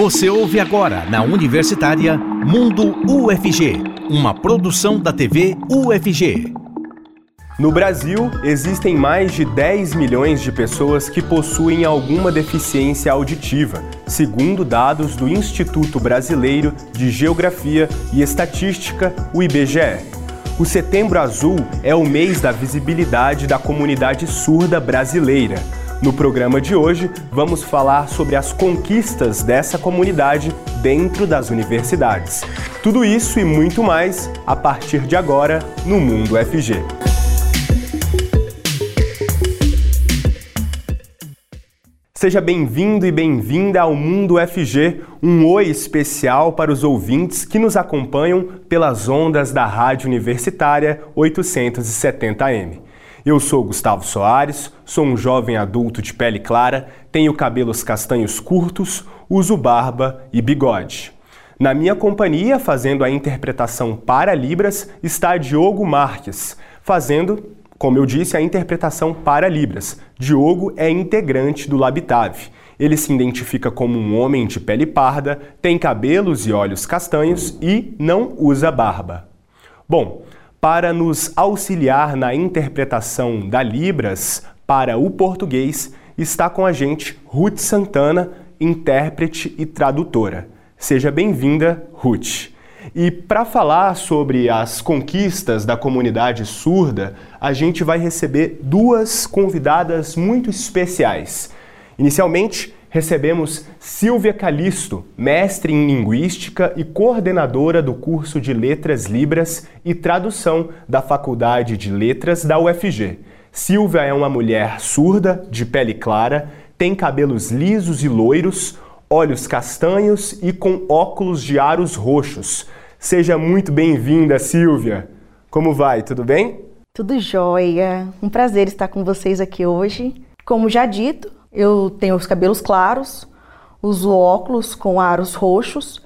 Você ouve agora na Universitária Mundo UFG, uma produção da TV UFG. No Brasil, existem mais de 10 milhões de pessoas que possuem alguma deficiência auditiva, segundo dados do Instituto Brasileiro de Geografia e Estatística, o IBGE. O Setembro Azul é o mês da visibilidade da comunidade surda brasileira. No programa de hoje, vamos falar sobre as conquistas dessa comunidade dentro das universidades. Tudo isso e muito mais a partir de agora no Mundo FG. Seja bem-vindo e bem-vinda ao Mundo FG, um oi especial para os ouvintes que nos acompanham pelas ondas da Rádio Universitária 870M. Eu sou Gustavo Soares, sou um jovem adulto de pele clara, tenho cabelos castanhos curtos, uso barba e bigode. Na minha companhia, fazendo a interpretação para Libras, está Diogo Marques, fazendo, como eu disse, a interpretação para Libras. Diogo é integrante do Labitave. Ele se identifica como um homem de pele parda, tem cabelos e olhos castanhos e não usa barba. Bom, para nos auxiliar na interpretação da Libras para o português, está com a gente Ruth Santana, intérprete e tradutora. Seja bem-vinda, Ruth. E para falar sobre as conquistas da comunidade surda, a gente vai receber duas convidadas muito especiais. Inicialmente, recebemos Silvia Calisto, mestre em Linguística e coordenadora do curso de Letras Libras e Tradução da Faculdade de Letras da UFG. Silvia é uma mulher surda, de pele clara, tem cabelos lisos e loiros, olhos castanhos e com óculos de aros roxos. Seja muito bem-vinda, Silvia. Como vai? Tudo bem? Tudo jóia. Um prazer estar com vocês aqui hoje. Como já dito, eu tenho os cabelos claros, uso óculos com aros roxos.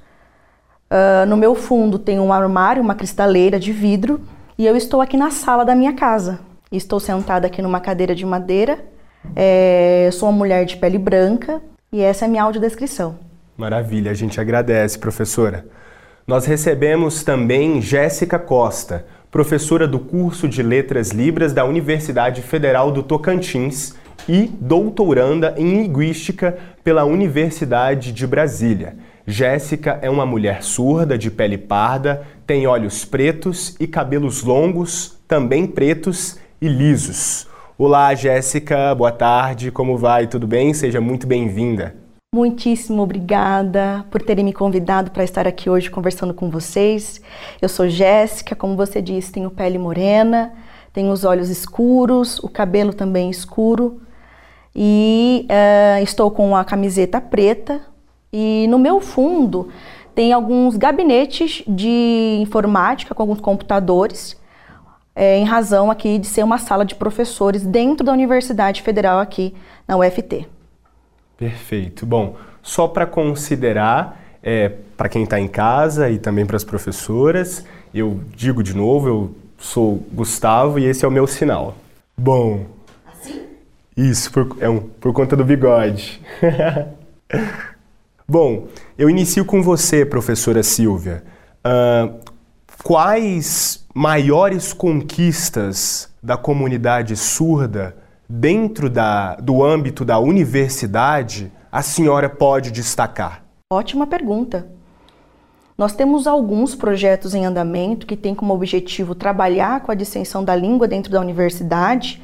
Uh, no meu fundo tem um armário, uma cristaleira de vidro. E eu estou aqui na sala da minha casa. Estou sentada aqui numa cadeira de madeira. É, sou uma mulher de pele branca e essa é a minha audiodescrição. Maravilha, a gente agradece, professora. Nós recebemos também Jéssica Costa, professora do curso de Letras Libras da Universidade Federal do Tocantins e doutoranda em Linguística pela Universidade de Brasília. Jéssica é uma mulher surda, de pele parda, tem olhos pretos e cabelos longos, também pretos e lisos. Olá, Jéssica, boa tarde, como vai? Tudo bem? Seja muito bem-vinda. Muitíssimo obrigada por terem me convidado para estar aqui hoje conversando com vocês. Eu sou Jéssica, como você disse, tenho pele morena, tenho os olhos escuros, o cabelo também escuro, e uh, estou com a camiseta preta e no meu fundo tem alguns gabinetes de informática com alguns computadores, é, em razão aqui de ser uma sala de professores dentro da Universidade Federal aqui na UFT. Perfeito. Bom, só para considerar, é, para quem está em casa e também para as professoras, eu digo de novo, eu sou Gustavo e esse é o meu sinal. Bom, isso, por, é um, por conta do bigode. Bom, eu inicio com você, professora Silvia. Uh, quais maiores conquistas da comunidade surda dentro da, do âmbito da universidade a senhora pode destacar? Ótima pergunta. Nós temos alguns projetos em andamento que têm como objetivo trabalhar com a dissensão da língua dentro da universidade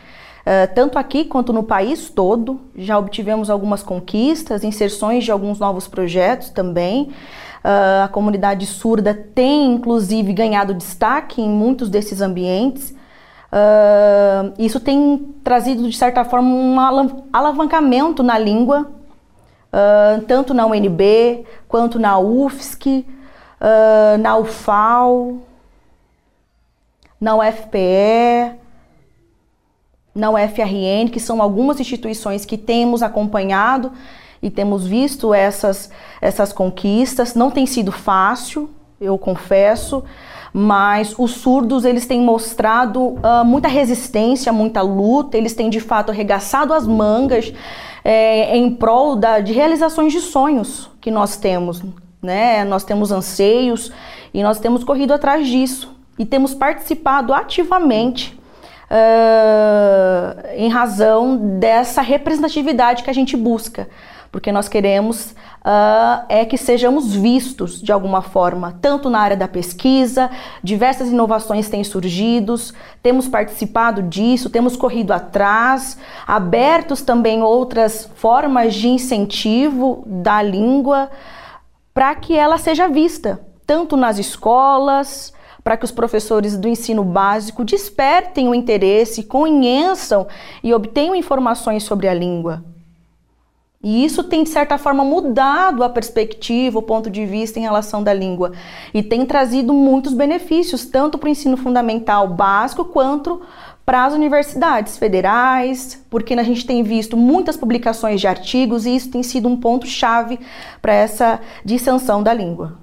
Uh, tanto aqui quanto no país todo. Já obtivemos algumas conquistas, inserções de alguns novos projetos também. Uh, a comunidade surda tem, inclusive, ganhado destaque em muitos desses ambientes. Uh, isso tem trazido, de certa forma, um alavancamento na língua, tanto na UNB, quanto na UFSC, na UFAL, na UFPE na UFRN, que são algumas instituições que temos acompanhado e temos visto essas, essas conquistas. Não tem sido fácil, eu confesso, mas os surdos eles têm mostrado uh, muita resistência, muita luta, eles têm de fato arregaçado as mangas é, em prol da, de realizações de sonhos que nós temos. Né? Nós temos anseios e nós temos corrido atrás disso e temos participado ativamente uh, em razão dessa representatividade que a gente busca, porque nós queremos uh, é que sejamos vistos de alguma forma, tanto na área da pesquisa, diversas inovações têm surgido, temos participado disso, temos corrido atrás, abertos também outras formas de incentivo da língua para que ela seja vista, tanto nas escolas, para que os professores do ensino básico despertem o interesse, conheçam e obtenham informações sobre a língua. E isso tem, de certa forma, mudado a perspectiva, o ponto de vista em relação da língua. E tem trazido muitos benefícios, tanto para o ensino fundamental básico quanto para as universidades federais, porque a gente tem visto muitas publicações de artigos e isso tem sido um ponto-chave para essa dissensão da língua.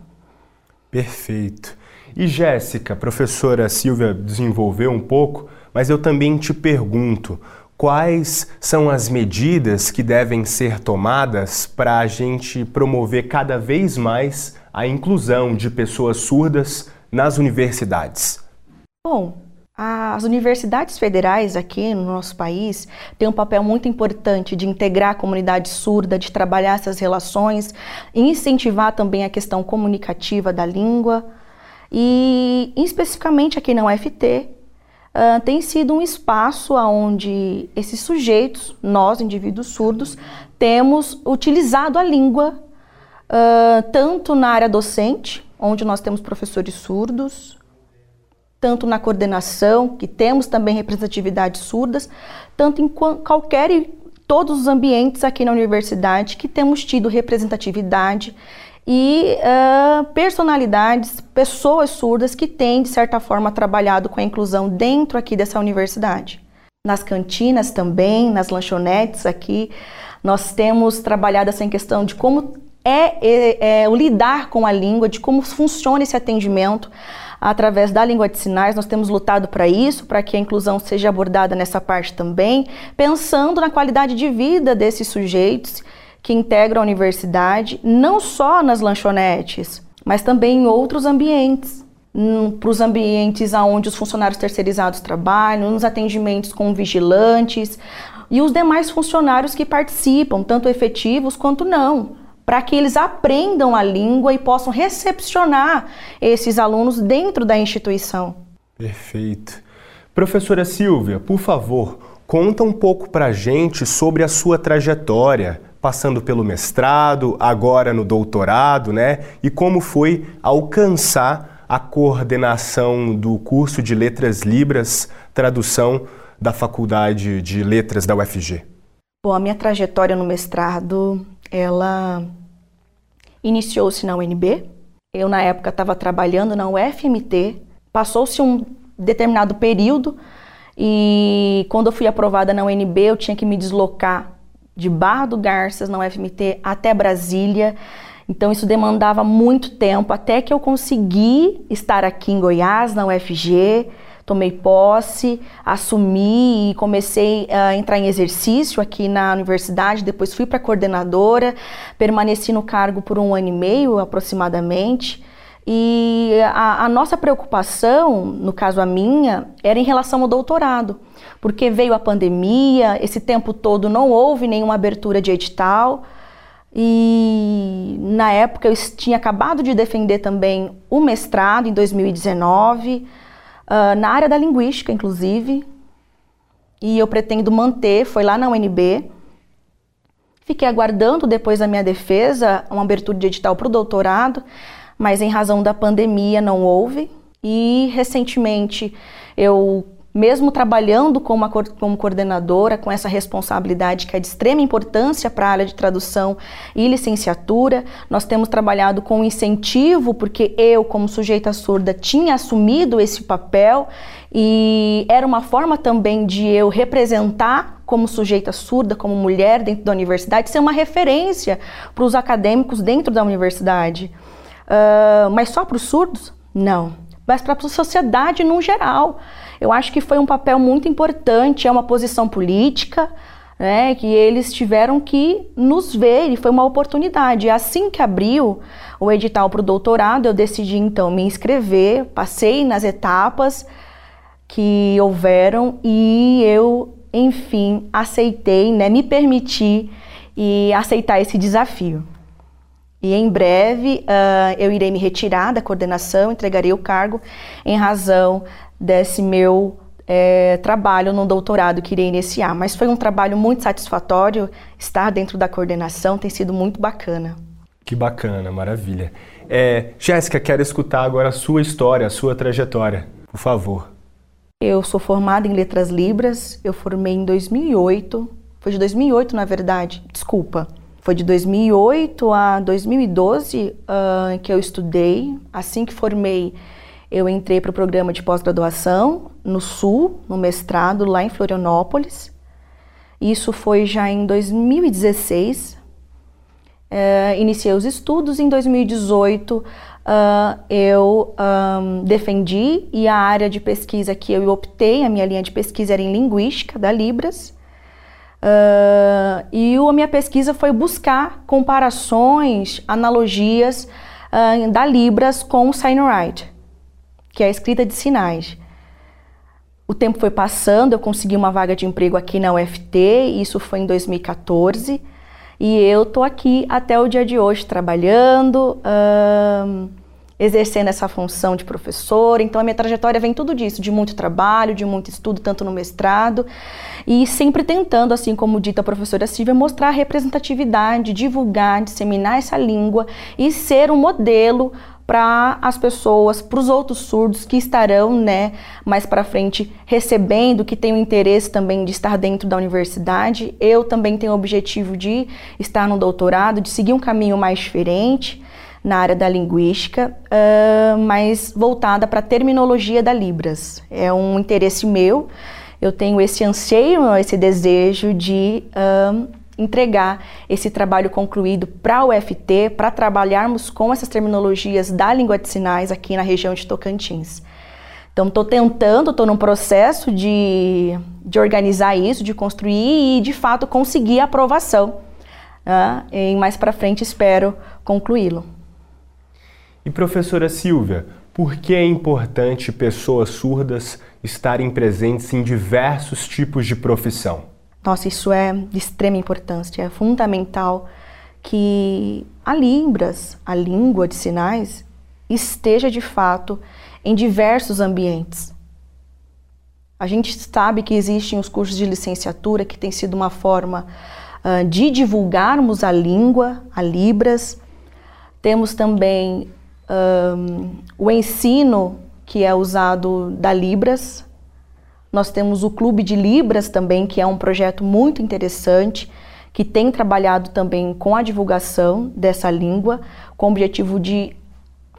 Perfeito. E Jéssica, professora Silvia desenvolveu um pouco, mas eu também te pergunto, quais são as medidas que devem ser tomadas para a gente promover cada vez mais a inclusão de pessoas surdas nas universidades? Bom, as universidades federais aqui no nosso país têm um papel muito importante de integrar a comunidade surda, de trabalhar essas relações, incentivar também a questão comunicativa da língua. E especificamente aqui na UFT, uh, tem sido um espaço onde esses sujeitos, nós, indivíduos surdos, temos utilizado a língua uh, tanto na área docente, onde nós temos professores surdos, tanto na coordenação, que temos também representatividades surdas, tanto em qualquer e todos os ambientes aqui na universidade que temos tido representatividade e uh, personalidades, pessoas surdas que têm, de certa forma, trabalhado com a inclusão dentro aqui dessa universidade. Nas cantinas também, nas lanchonetes aqui, nós temos trabalhado essa questão de como é, é, é o lidar com a língua, de como funciona esse atendimento através da língua de sinais. Nós temos lutado para isso, para que a inclusão seja abordada nessa parte também, pensando na qualidade de vida desses sujeitos que integram a universidade, não só nas lanchonetes, mas também em outros ambientes. Para os ambientes onde os funcionários terceirizados trabalham, nos atendimentos com vigilantes e os demais funcionários que participam, tanto efetivos quanto não, para que eles aprendam a língua e possam recepcionar esses alunos dentro da instituição. Perfeito. Professora Silvia, por favor, conta um pouco para a gente sobre a sua trajetória passando pelo mestrado, agora no doutorado, né? E como foi alcançar a coordenação do curso de Letras Libras, tradução da Faculdade de Letras da UFG? Bom, a minha trajetória no mestrado, ela iniciou-se na UNB. Eu, na época, estava trabalhando na UFMT. Passou-se um determinado período e quando eu fui aprovada na UNB, eu tinha que me deslocar de Barra do Garças, na UFMT, até Brasília. Então isso demandava muito tempo até que eu consegui estar aqui em Goiás, na UFG, tomei posse, assumi e comecei a entrar em exercício aqui na universidade, depois fui para coordenadora, permaneci no cargo por um ano e meio aproximadamente. E a, a, nossa preocupação, no caso a minha, era em relação ao doutorado, porque veio a pandemia, esse tempo todo não houve nenhuma abertura de edital. E na época eu tinha acabado de defender também o mestrado, em 2019, uh, ah, na área da linguística, inclusive. E eu pretendo manter, foi lá na UNB. Fiquei aguardando, depois da minha defesa, uma abertura de edital para o doutorado mas em razão da pandemia não houve. E recentemente eu mesmo trabalhando como, como coordenadora, com essa responsabilidade que é de extrema importância para a área de tradução e licenciatura, nós temos trabalhado com incentivo, porque eu, como sujeita surda, tinha assumido esse papel e era uma forma também de eu representar como sujeita surda, como mulher dentro da universidade, ser uma referência para os acadêmicos dentro da universidade. Uh, mas só para os surdos? Não. Mas para a sociedade no geral. Eu acho que foi um papel muito importante, é uma posição política, né, que eles tiveram que nos ver e foi uma oportunidade. Assim que abriu o edital para o doutorado, eu decidi então me inscrever, passei nas etapas que houveram e eu, enfim, aceitei, né, me permiti e aceitar esse desafio. E em breve uh, eu irei me retirar da coordenação, entregarei o cargo em razão desse meu é, trabalho no doutorado que irei iniciar. Mas foi um trabalho muito satisfatório estar dentro da coordenação, tem sido muito bacana. Que bacana, maravilha. É, Jéssica, quero escutar agora a sua história, a sua trajetória, por favor. Eu sou formada em Letras Libras, eu formei em 2008, foi de 2008 na verdade, desculpa. Foi de 2008 a 2012 uh, que eu estudei. Assim que formei, eu entrei para o programa de pós-graduação no Sul, no mestrado, lá em Florianópolis. Isso foi já em 2016. Uh, iniciei os estudos. Em 2018, uh, eu um, defendi e a área de pesquisa que eu optei, a minha linha de pesquisa era em Linguística, da Libras. Uh, e a minha pesquisa foi buscar comparações, analogias uh, da Libras com o Signwrite, que é a escrita de sinais. O tempo foi passando, eu consegui uma vaga de emprego aqui na UFT, isso foi em 2014, e eu tô aqui até o dia de hoje trabalhando. Uh, exercendo essa função de professor. Então a minha trajetória vem tudo disso, de muito trabalho, de muito estudo, tanto no mestrado, e sempre tentando, assim como dita a professora Silvia, mostrar a representatividade, divulgar, disseminar essa língua e ser um modelo para as pessoas, para os outros surdos que estarão, né, mais para frente recebendo, que têm o interesse também de estar dentro da universidade. Eu também tenho o objetivo de estar no doutorado, de seguir um caminho mais diferente na área da linguística, uh, mas voltada para a terminologia da Libras. É um interesse meu, eu tenho esse anseio, esse desejo de uh, entregar esse trabalho concluído para o UFT, para trabalharmos com essas terminologias da língua de sinais aqui na região de Tocantins. Então, estou tentando, estou num processo de, de organizar isso, de construir e, de fato, conseguir a aprovação. Uh, e mais para frente espero concluí-lo. E professora Silvia, por que é importante pessoas surdas estarem presentes em diversos tipos de profissão? Nossa, isso é de extrema importância. É fundamental que a Libras, a língua de sinais, esteja de fato em diversos ambientes. A gente sabe que existem os cursos de licenciatura que tem sido uma forma uh, de divulgarmos a língua, a Libras. Temos também um, o ensino que é usado da Libras. Nós temos o Clube de Libras também, que é um projeto muito interessante, que tem trabalhado também com a divulgação dessa língua, com o objetivo de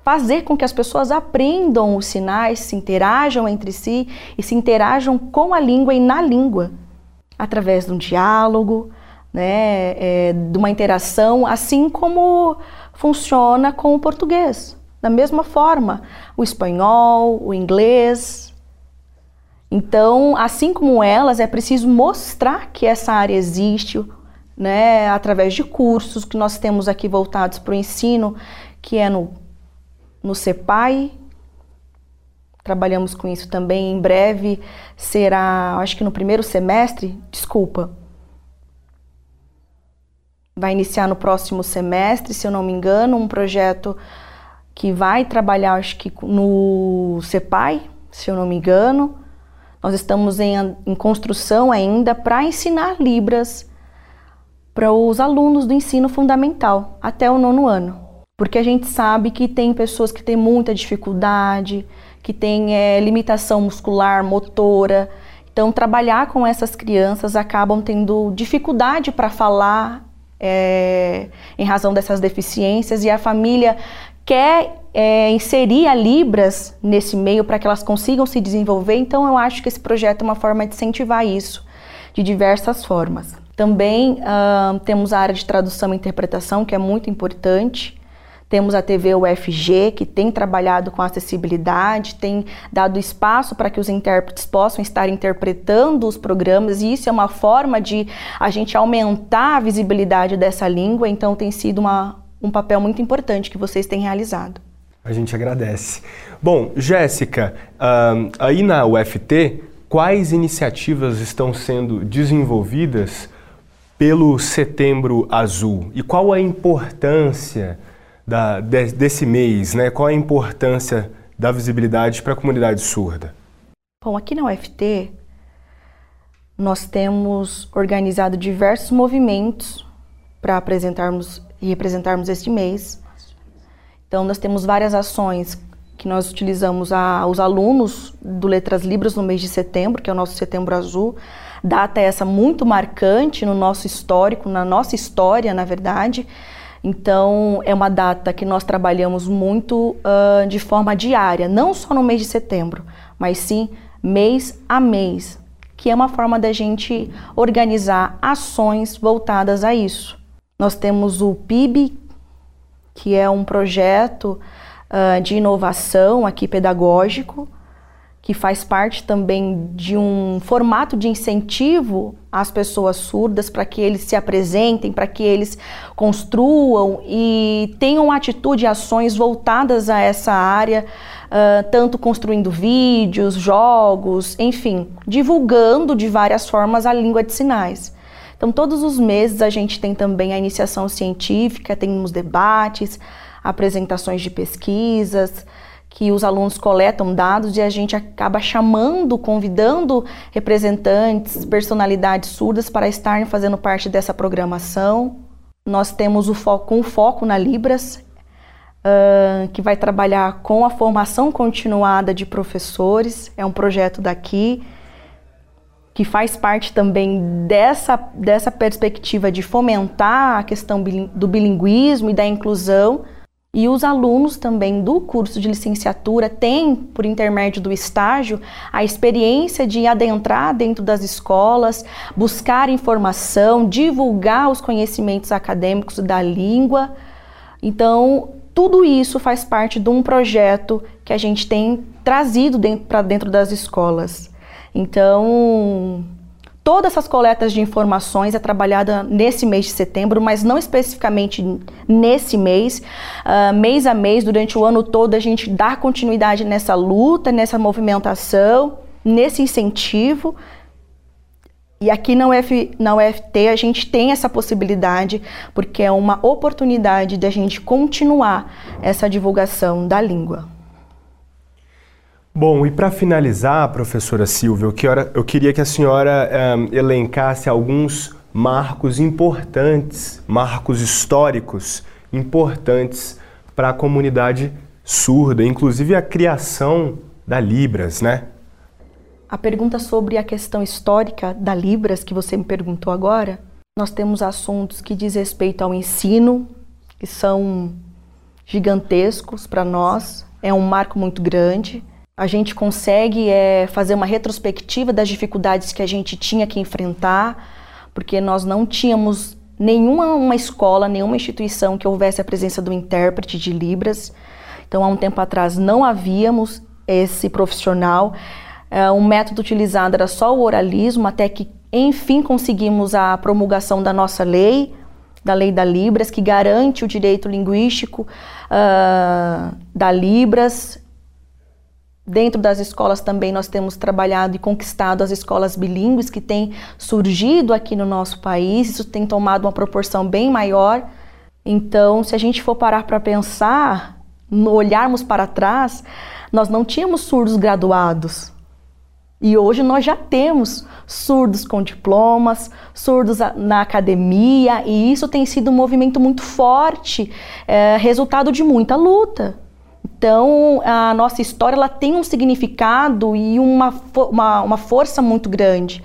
fazer com que as pessoas aprendam os sinais, se interajam entre si e se interajam com a língua e na língua, através de um diálogo, né, é, de uma interação, assim como funciona com o português. Da mesma forma, o espanhol, o inglês. Então, assim como elas, é preciso mostrar que essa área existe, né, através de cursos que nós temos aqui voltados para o ensino, que é no, no CEPAI. Trabalhamos com isso também. Em breve será, acho que no primeiro semestre, desculpa, vai iniciar no próximo semestre, se eu não me engano, um projeto que vai trabalhar, acho que no CEPAI, se eu não me engano. Nós estamos em, em construção ainda para ensinar Libras para os alunos do ensino fundamental até o nono ano. Porque a gente sabe que tem pessoas que têm muita dificuldade, que têm é, limitação muscular, motora. Então, trabalhar com essas crianças acabam tendo dificuldade para falar é, em razão dessas deficiências e a família quer é, inserir a Libras nesse meio para que elas consigam se desenvolver, então eu acho que esse projeto é uma forma de incentivar isso de diversas formas. Também uh, temos a área de tradução e interpretação, que é muito importante. Temos a TV UFG, que tem trabalhado com acessibilidade, tem dado espaço para que os intérpretes possam estar interpretando os programas, e isso é uma forma de a gente aumentar a visibilidade dessa língua, então tem sido uma, um papel muito importante que vocês têm realizado. A gente agradece. Bom, Jéssica, uh, aí na UFT, quais iniciativas estão sendo desenvolvidas pelo Setembro Azul e qual a importância da, de, desse mês, né? Qual a importância da visibilidade para a comunidade surda? Bom, aqui na UFT nós temos organizado diversos movimentos para apresentarmos e representarmos este mês. Então nós temos várias ações que nós utilizamos a, os alunos do Letras Libras no mês de setembro, que é o nosso Setembro Azul, data essa muito marcante no nosso histórico, na nossa história, na verdade. Então, é uma data que nós trabalhamos muito uh, de forma diária, não só no mês de setembro, mas sim mês a mês, que é uma forma da gente organizar ações voltadas a isso. Nós temos o PIB, que é um projeto uh, de inovação aqui pedagógico, que faz parte também de um formato de incentivo às pessoas surdas para que eles se apresentem, para que eles construam e tenham atitude e ações voltadas a essa área, uh, tanto construindo vídeos, jogos, enfim, divulgando de várias formas a língua de sinais. Então, todos os meses a gente tem também a iniciação científica, temos debates, apresentações de pesquisas, que os alunos coletam dados e a gente acaba chamando, convidando representantes, personalidades surdas para estarem fazendo parte dessa programação. Nós temos o foco, um foco na Libras, uh, que vai trabalhar com a formação continuada de professores. É um projeto daqui que faz parte também dessa, dessa perspectiva de fomentar a questão do bilinguismo e da inclusão e os alunos também do curso de licenciatura têm, por intermédio do estágio, a experiência de adentrar dentro das escolas, buscar informação, divulgar os conhecimentos acadêmicos da língua. Então, tudo isso faz parte de um projeto que a gente tem trazido para dentro das escolas. Então, Todas essas coletas de informações é trabalhada nesse mês de setembro, mas não especificamente nesse mês. Uh, mês a mês, durante o ano todo, a gente dá continuidade nessa luta, nessa movimentação, nesse incentivo. E aqui na, UF, na UFT a gente tem essa possibilidade, porque é uma oportunidade de a gente continuar essa divulgação da língua. Bom, e para finalizar, professora Silvia, eu, queria que a senhora um, elencasse alguns marcos importantes, marcos históricos importantes para a comunidade surda, inclusive a criação da Libras, né? A pergunta sobre a questão histórica da Libras que você me perguntou agora, nós temos assuntos que diz respeito ao ensino, que são gigantescos para nós, é um marco muito grande a gente consegue é, fazer uma retrospectiva das dificuldades que a gente tinha que enfrentar, porque nós não tínhamos nenhuma uma escola, nenhuma instituição que houvesse a presença do intérprete de Libras. Então, há um tempo atrás não havíamos esse profissional. É, o método utilizado era só o oralismo, até que, enfim, conseguimos a promulgação da nossa lei, da lei da Libras, que garante o direito linguístico uh, da Libras Dentro das escolas também nós temos trabalhado e conquistado as escolas bilíngues que têm surgido aqui no nosso país. Isso tem tomado uma proporção bem maior. Então, se a gente for parar para pensar, olharmos para trás, nós não tínhamos surdos graduados. E hoje nós já temos surdos com diplomas, surdos na academia, e isso tem sido um movimento muito forte, é, resultado de muita luta. Então, a nossa história ela tem um significado e uma, uma, uma força muito grande,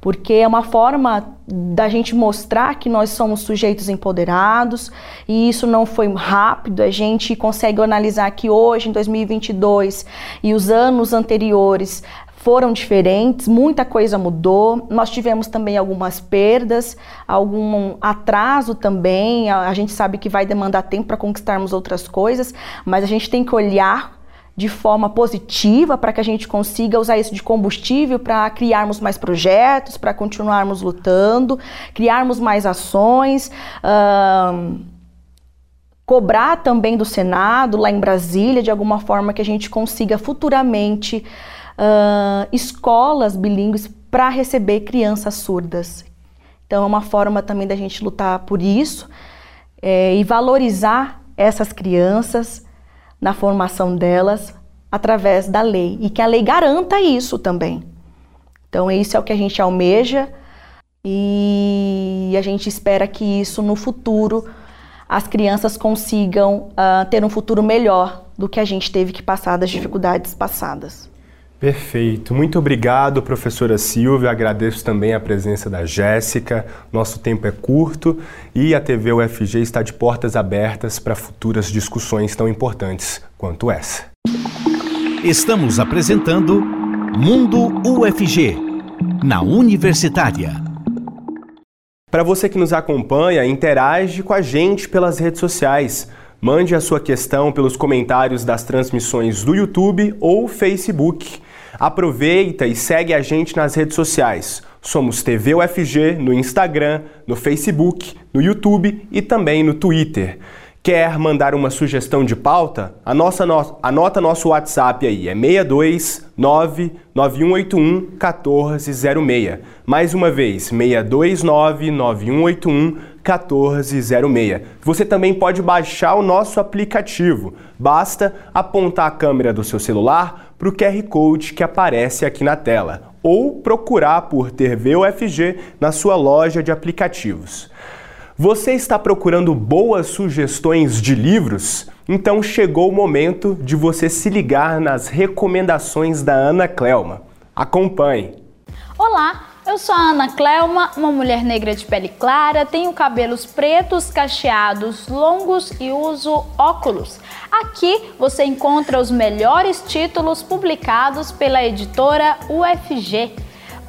porque é uma forma da gente mostrar que nós somos sujeitos empoderados e isso não foi rápido. A gente consegue analisar que hoje, em 2022 e os anos anteriores, foram diferentes, muita coisa mudou. Nós tivemos também algumas perdas, algum atraso também. A, a gente sabe que vai demandar tempo para conquistarmos outras coisas, mas a gente tem que olhar de forma positiva para que a gente consiga usar isso de combustível para criarmos mais projetos, para continuarmos lutando, criarmos mais ações. Uh, cobrar também do Senado, lá em Brasília, de alguma forma que a gente consiga futuramente uh, escolas bilíngues para receber crianças surdas. Então, é uma forma também da gente lutar por isso é, e valorizar essas crianças na formação delas através da lei e que a lei garanta isso também. Então, isso é o que a gente almeja e a gente espera que isso no futuro as crianças consigam uh, ter um futuro melhor do que a gente teve que passar das dificuldades passadas. Perfeito. Muito obrigado, professora Silvia. Agradeço também a presença da Jéssica. Nosso tempo é curto e a TV UFG está de portas abertas para futuras discussões tão importantes quanto essa. Estamos apresentando Mundo UFG, na Universitária. Para você que nos acompanha, interage com a gente pelas redes sociais. Mande a sua questão pelos comentários das transmissões do YouTube ou Facebook. Aproveita e segue a gente nas redes sociais. Somos TV UFG no Instagram, no Facebook, no YouTube e também no Twitter. Quer mandar uma sugestão de pauta? A nossa, no, anota nosso WhatsApp aí, é 62 9181 1406. Mais uma vez, 629 9181 1406. Você também pode baixar o nosso aplicativo. Basta apontar a câmera do seu celular para o QR Code que aparece aqui na tela ou procurar por TV UFG na sua loja de aplicativos. Você está procurando boas sugestões de livros? Então chegou o momento de você se ligar nas recomendações da Ana Clelma. Acompanhe! Olá! Eu sou a Ana Clelma, uma mulher negra de pele clara, tenho cabelos pretos, cacheados, longos e uso óculos. Aqui você encontra os melhores títulos publicados pela editora UFG.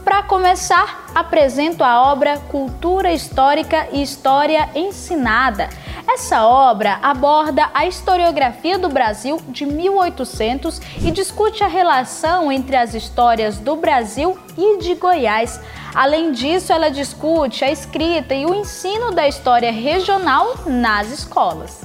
Para começar, apresento a obra Cultura Histórica e História Ensinada. Essa obra aborda a historiografia do Brasil de 1800 e discute a relação entre as histórias do Brasil e de Goiás. Além disso, ela discute a escrita e o ensino da história regional nas escolas.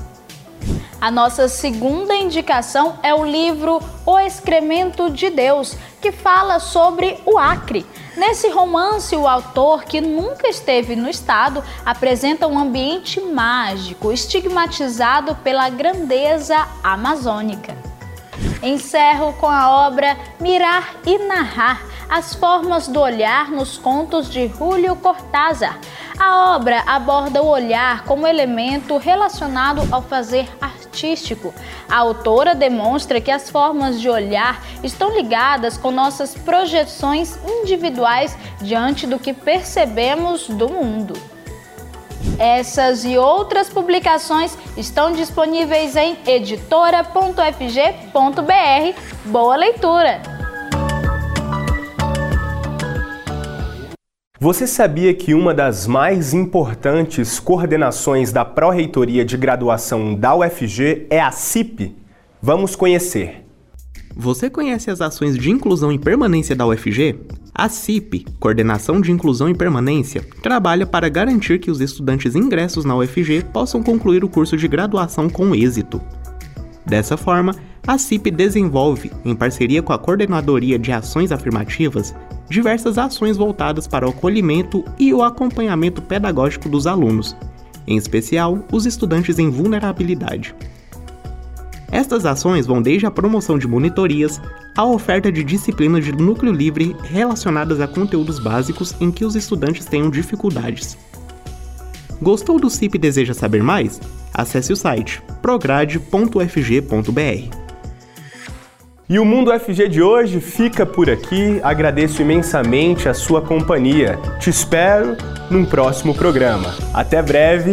A nossa segunda indicação é o livro O Excremento de Deus, que fala sobre o Acre. Nesse romance, o autor, que nunca esteve no estado, apresenta um ambiente mágico, estigmatizado pela grandeza amazônica. Encerro com a obra Mirar e Narrar as formas do olhar nos contos de Julio Cortázar. A obra aborda o olhar como elemento relacionado ao fazer artístico. A autora demonstra que as formas de olhar estão ligadas com nossas projeções individuais diante do que percebemos do mundo. Essas e outras publicações estão disponíveis em editora.fg.br. Boa leitura! Você sabia que uma das mais importantes coordenações da Pró-Reitoria de Graduação da UFG é a CIP? Vamos conhecer. Você conhece as ações de inclusão e permanência da UFG? A CIP, Coordenação de Inclusão e Permanência, trabalha para garantir que os estudantes ingressos na UFG possam concluir o curso de graduação com êxito. Dessa forma, a CIP desenvolve, em parceria com a Coordenadoria de Ações Afirmativas, diversas ações voltadas para o acolhimento e o acompanhamento pedagógico dos alunos, em especial os estudantes em vulnerabilidade. Estas ações vão desde a promoção de monitorias à oferta de disciplinas de núcleo livre relacionadas a conteúdos básicos em que os estudantes tenham dificuldades. Gostou do CIP e deseja saber mais? Acesse o site prograde.fg.br. E o Mundo FG de hoje fica por aqui. Agradeço imensamente a sua companhia. Te espero num próximo programa. Até breve.